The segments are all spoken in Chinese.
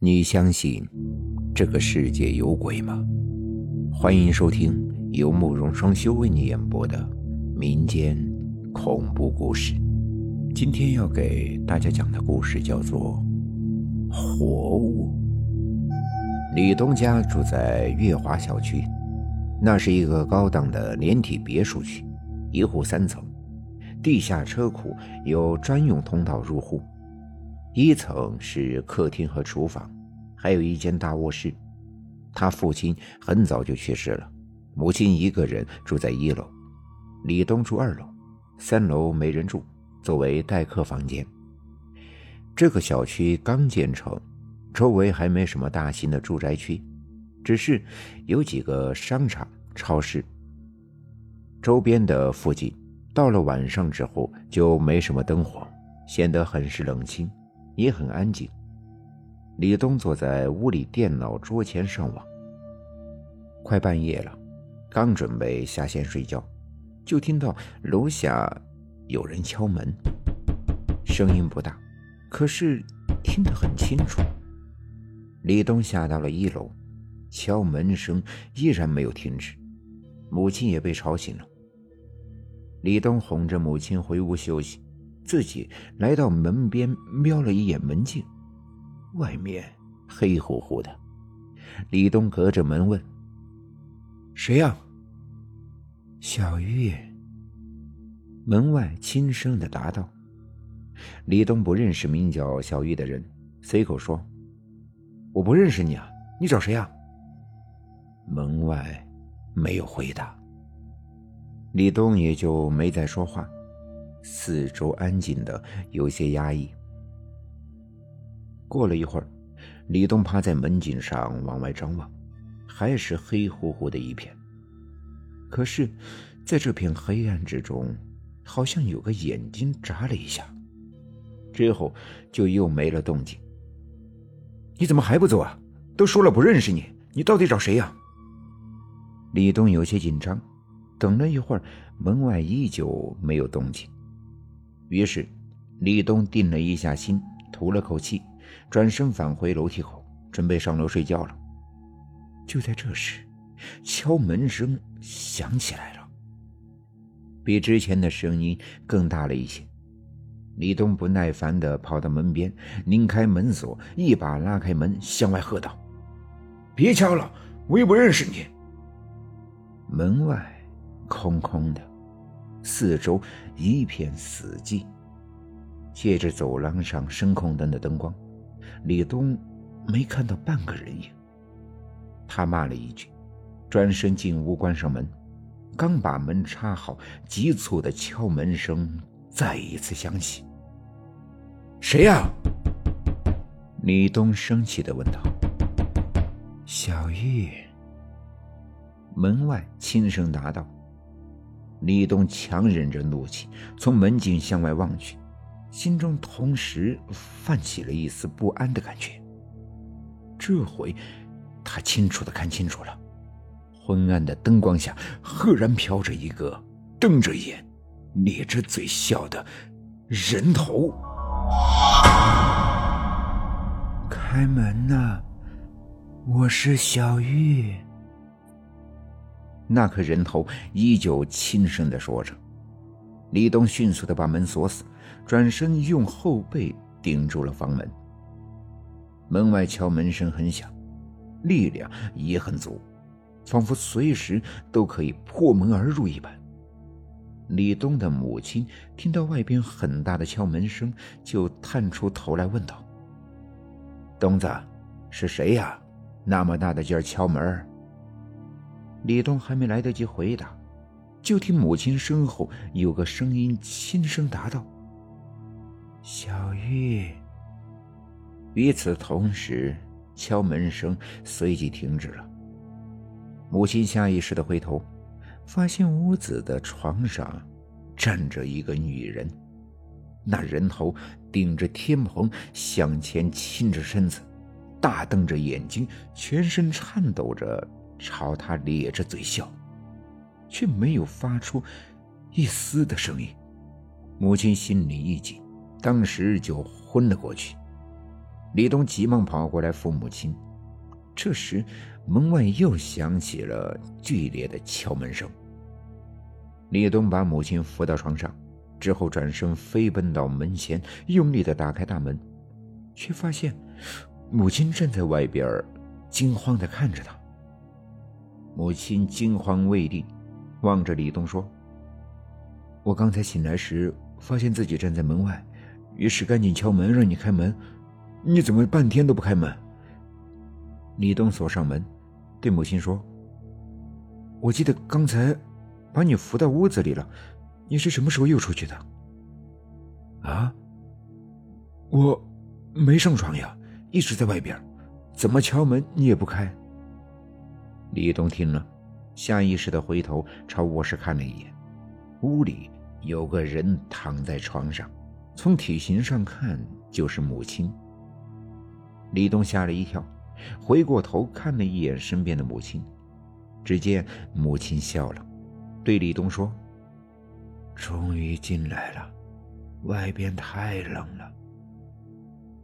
你相信这个世界有鬼吗？欢迎收听由慕容双修为你演播的民间恐怖故事。今天要给大家讲的故事叫做《活物》。李东家住在月华小区，那是一个高档的连体别墅区，一户三层，地下车库有专用通道入户。一层是客厅和厨房，还有一间大卧室。他父亲很早就去世了，母亲一个人住在一楼，李东住二楼，三楼没人住，作为待客房间。这个小区刚建成，周围还没什么大型的住宅区，只是有几个商场、超市。周边的附近，到了晚上之后就没什么灯火，显得很是冷清。也很安静。李东坐在屋里电脑桌前上网。快半夜了，刚准备下线睡觉，就听到楼下有人敲门，声音不大，可是听得很清楚。李东下到了一楼，敲门声依然没有停止，母亲也被吵醒了。李东哄着母亲回屋休息。自己来到门边，瞄了一眼门镜，外面黑乎乎的。李东隔着门问：“谁呀？”小玉。门外轻声的答道。李东不认识名叫小玉的人，随口说：“我不认识你啊，你找谁呀？”门外没有回答，李东也就没再说话。四周安静的有些压抑。过了一会儿，李东趴在门颈上往外张望，还是黑乎乎的一片。可是，在这片黑暗之中，好像有个眼睛眨了一下，之后就又没了动静。你怎么还不走啊？都说了不认识你，你到底找谁呀？李东有些紧张，等了一会儿，门外依旧没有动静。于是，李东定了一下心，吐了口气，转身返回楼梯口，准备上楼睡觉了。就在这时，敲门声响起来了，比之前的声音更大了一些。李东不耐烦地跑到门边，拧开门锁，一把拉开门，向外喝道：“别敲了，我又不认识你。”门外空空的。四周一片死寂，借着走廊上声控灯的灯光，李东没看到半个人影。他骂了一句，转身进屋关上门。刚把门插好，急促的敲门声再一次响起。“谁呀？”李东生气的问道。“小玉。”门外轻声答道。李东强忍着怒气，从门径向外望去，心中同时泛起了一丝不安的感觉。这回，他清楚的看清楚了，昏暗的灯光下，赫然飘着一个瞪着眼、咧着嘴笑的人头。开门呐，我是小玉。那颗人头依旧轻声的说着，李东迅速的把门锁死，转身用后背顶住了房门。门外敲门声很响，力量也很足，仿佛随时都可以破门而入一般。李东的母亲听到外边很大的敲门声，就探出头来问道：“东子，是谁呀？那么大的劲儿敲门？”李东还没来得及回答，就听母亲身后有个声音轻声答道：“小玉。”与此同时，敲门声随即停止了。母亲下意识的回头，发现屋子的床上站着一个女人，那人头顶着天棚向前倾着身子，大瞪着眼睛，全身颤抖着。朝他咧着嘴笑，却没有发出一丝的声音。母亲心里一紧，当时就昏了过去。李东急忙跑过来扶母亲。这时，门外又响起了剧烈的敲门声。李东把母亲扶到床上，之后转身飞奔到门前，用力的打开大门，却发现母亲站在外边，惊慌的看着他。母亲惊慌未定，望着李东说：“我刚才醒来时，发现自己站在门外，于是赶紧敲门让你开门，你怎么半天都不开门？”李东锁上门，对母亲说：“我记得刚才把你扶到屋子里了，你是什么时候又出去的？”“啊，我没上床呀，一直在外边，怎么敲门你也不开。”李东听了，下意识的回头朝卧室看了一眼，屋里有个人躺在床上，从体型上看就是母亲。李东吓了一跳。回过头看了一眼身边的母亲，只见母亲笑了，对李东说：“终于进来了，外边太冷了。”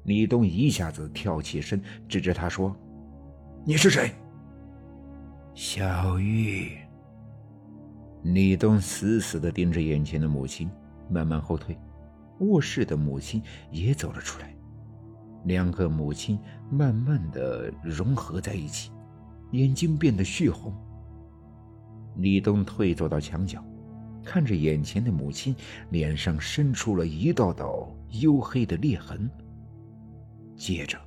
李东一下子跳起身，指着他说：“你是谁？”小玉。李东死死的盯着眼前的母亲，慢慢后退，卧室的母亲也走了出来。两个母亲慢慢的融合在一起，眼睛变得血红。李东退坐到墙角，看着眼前的母亲，脸上伸出了一道道黝黑的裂痕，接着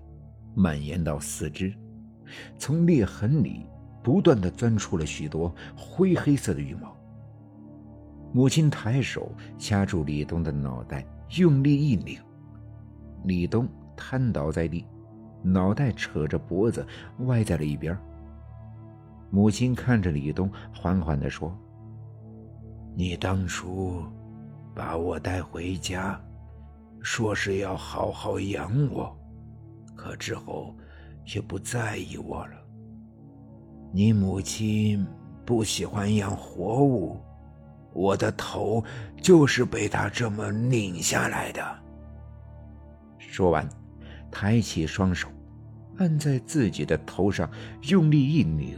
蔓延到四肢，从裂痕里不断的钻出了许多灰黑色的羽毛。母亲抬手掐住李东的脑袋，用力一拧，李东。瘫倒在地，脑袋扯着脖子歪在了一边。母亲看着李东，缓缓地说：“你当初把我带回家，说是要好好养我，可之后却不在意我了。你母亲不喜欢养活物，我的头就是被她这么拧下来的。”说完。抬起双手，按在自己的头上，用力一拧，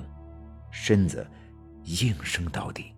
身子应声倒地。